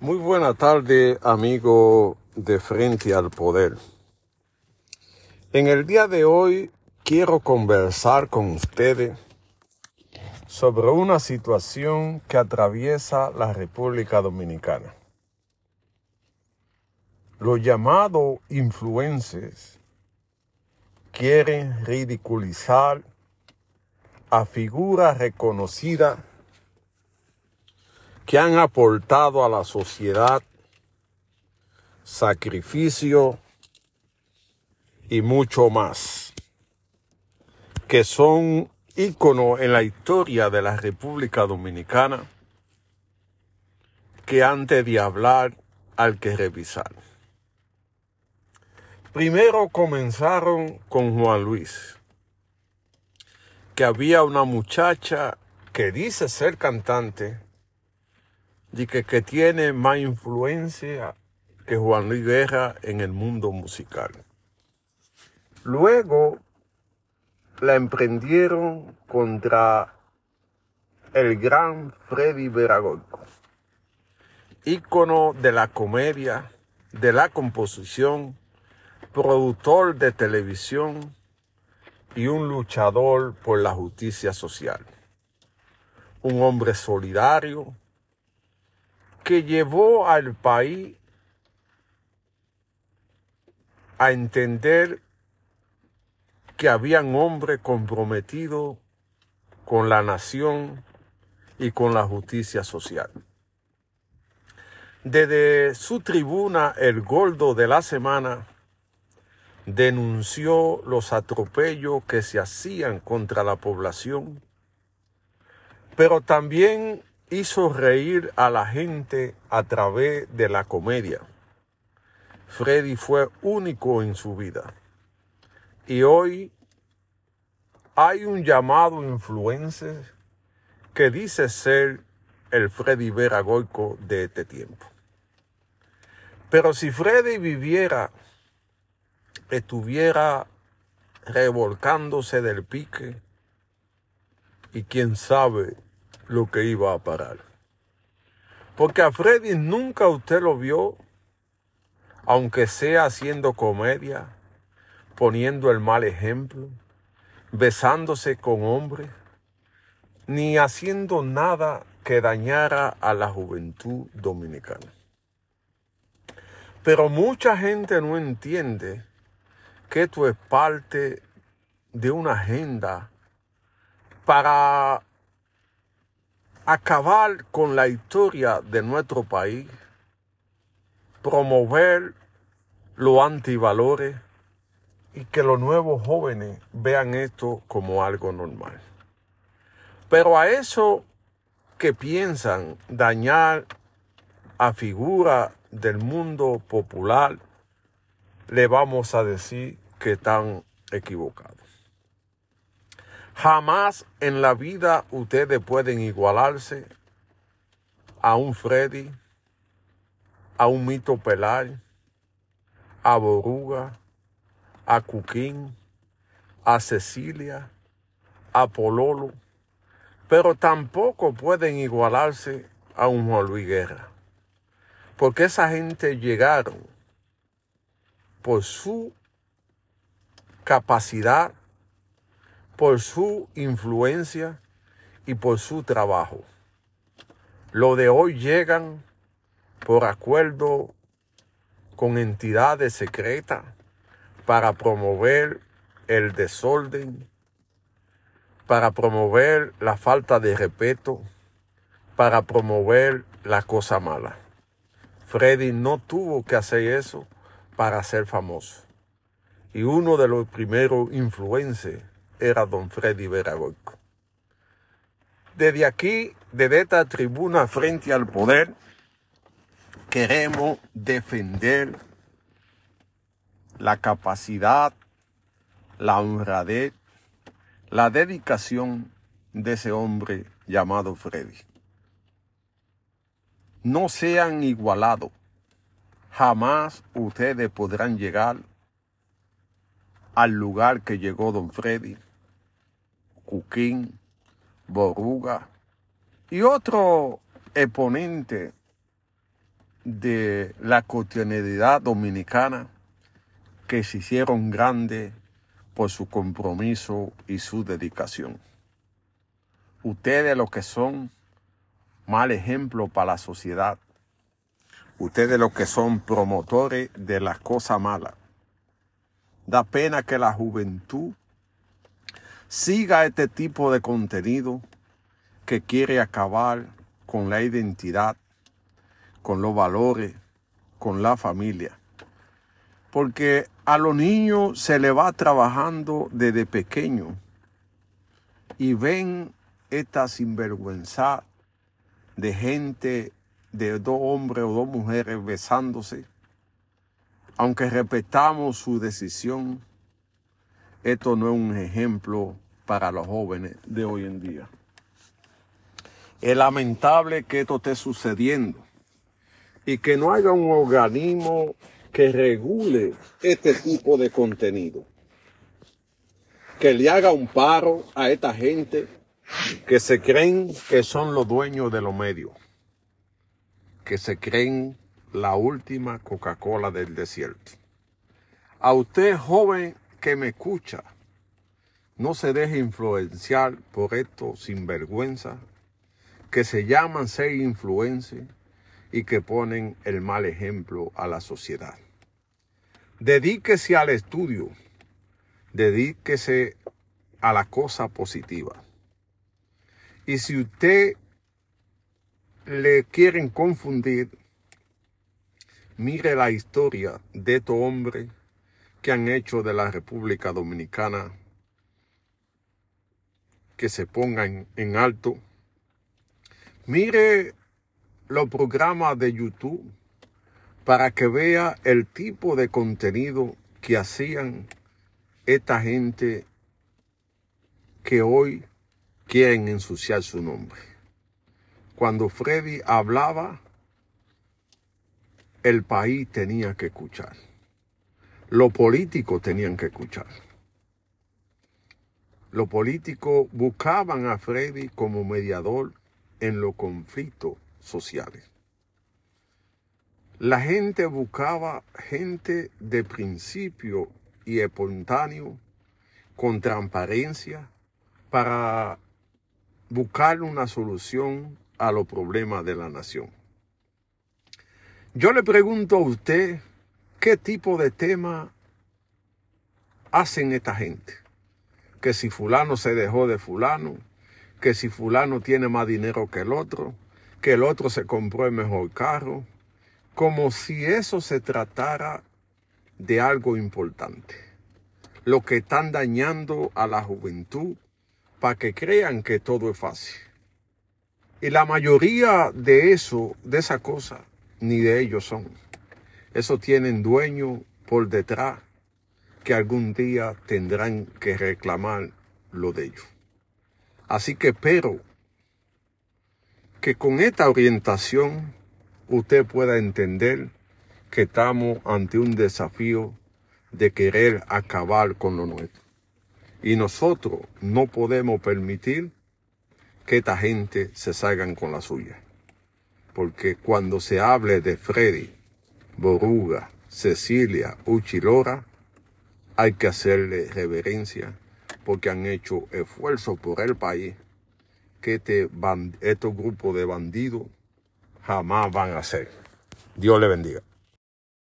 Muy buena tarde, amigo de Frente al Poder. En el día de hoy quiero conversar con ustedes sobre una situación que atraviesa la República Dominicana. Los llamados influencers quieren ridiculizar a figuras reconocidas que han aportado a la sociedad sacrificio y mucho más, que son íconos en la historia de la República Dominicana, que antes de hablar hay que revisar. Primero comenzaron con Juan Luis, que había una muchacha que dice ser cantante, y que, que tiene más influencia que Juan Luis Guerra en el mundo musical. Luego la emprendieron contra el gran Freddy Veragoico, ícono de la comedia, de la composición, productor de televisión y un luchador por la justicia social. Un hombre solidario, que llevó al país a entender que habían hombres comprometidos con la nación y con la justicia social. Desde su tribuna, el Gordo de la Semana denunció los atropellos que se hacían contra la población, pero también hizo reír a la gente a través de la comedia. Freddy fue único en su vida. Y hoy hay un llamado influencer que dice ser el Freddy Veragoico de este tiempo. Pero si Freddy viviera, estuviera revolcándose del pique y quién sabe lo que iba a parar. Porque a Freddy nunca usted lo vio, aunque sea haciendo comedia, poniendo el mal ejemplo, besándose con hombres, ni haciendo nada que dañara a la juventud dominicana. Pero mucha gente no entiende que esto es parte de una agenda para acabar con la historia de nuestro país, promover los antivalores y que los nuevos jóvenes vean esto como algo normal. Pero a eso que piensan dañar a figura del mundo popular, le vamos a decir que están equivocados. Jamás en la vida ustedes pueden igualarse a un Freddy, a un Mito Pelar, a Boruga, a Cuquín, a Cecilia, a Pololo, pero tampoco pueden igualarse a un Juan Luis Guerra, porque esa gente llegaron por su capacidad por su influencia y por su trabajo. Lo de hoy llegan por acuerdo con entidades secretas para promover el desorden, para promover la falta de respeto, para promover la cosa mala. Freddy no tuvo que hacer eso para ser famoso. Y uno de los primeros influencers era don Freddy Veragoico. Desde aquí, desde esta tribuna frente al poder, queremos defender la capacidad, la honradez, la dedicación de ese hombre llamado Freddy. No sean igualados. Jamás ustedes podrán llegar al lugar que llegó don Freddy Cuquín, Boruga y otro exponente de la cotidianidad dominicana que se hicieron grandes por su compromiso y su dedicación. Ustedes lo que son mal ejemplo para la sociedad. Ustedes lo que son promotores de las cosas malas. Da pena que la juventud siga este tipo de contenido que quiere acabar con la identidad, con los valores, con la familia. Porque a los niños se le va trabajando desde pequeño y ven esta sinvergüenza de gente, de dos hombres o dos mujeres besándose. Aunque respetamos su decisión, esto no es un ejemplo para los jóvenes de hoy en día. Es lamentable que esto esté sucediendo y que no haya un organismo que regule este tipo de contenido. Que le haga un paro a esta gente que se creen que son los dueños de los medios. Que se creen la última Coca-Cola del desierto. A usted joven que me escucha, no se deje influenciar por estos sinvergüenza que se llaman ser influencers y que ponen el mal ejemplo a la sociedad. Dedíquese al estudio, dedíquese a la cosa positiva. Y si usted le quieren confundir, mire la historia de estos hombres que han hecho de la República Dominicana que se pongan en alto. Mire los programas de YouTube para que vea el tipo de contenido que hacían esta gente que hoy quieren ensuciar su nombre. Cuando Freddy hablaba, el país tenía que escuchar. Los políticos tenían que escuchar. Los políticos buscaban a Freddy como mediador en los conflictos sociales. La gente buscaba gente de principio y espontáneo, con transparencia, para buscar una solución a los problemas de la nación. Yo le pregunto a usted, ¿qué tipo de tema hacen esta gente? Que si fulano se dejó de fulano, que si fulano tiene más dinero que el otro, que el otro se compró el mejor carro, como si eso se tratara de algo importante. Lo que están dañando a la juventud para que crean que todo es fácil. Y la mayoría de eso, de esa cosa, ni de ellos son. Eso tienen dueño por detrás que algún día tendrán que reclamar lo de ellos. Así que espero que con esta orientación usted pueda entender que estamos ante un desafío de querer acabar con lo nuestro. Y nosotros no podemos permitir que esta gente se salgan con la suya. Porque cuando se hable de Freddy, Boruga, Cecilia, Uchilora, hay que hacerle reverencia porque han hecho esfuerzo por el país que este estos grupos de bandidos jamás van a hacer. Dios le bendiga.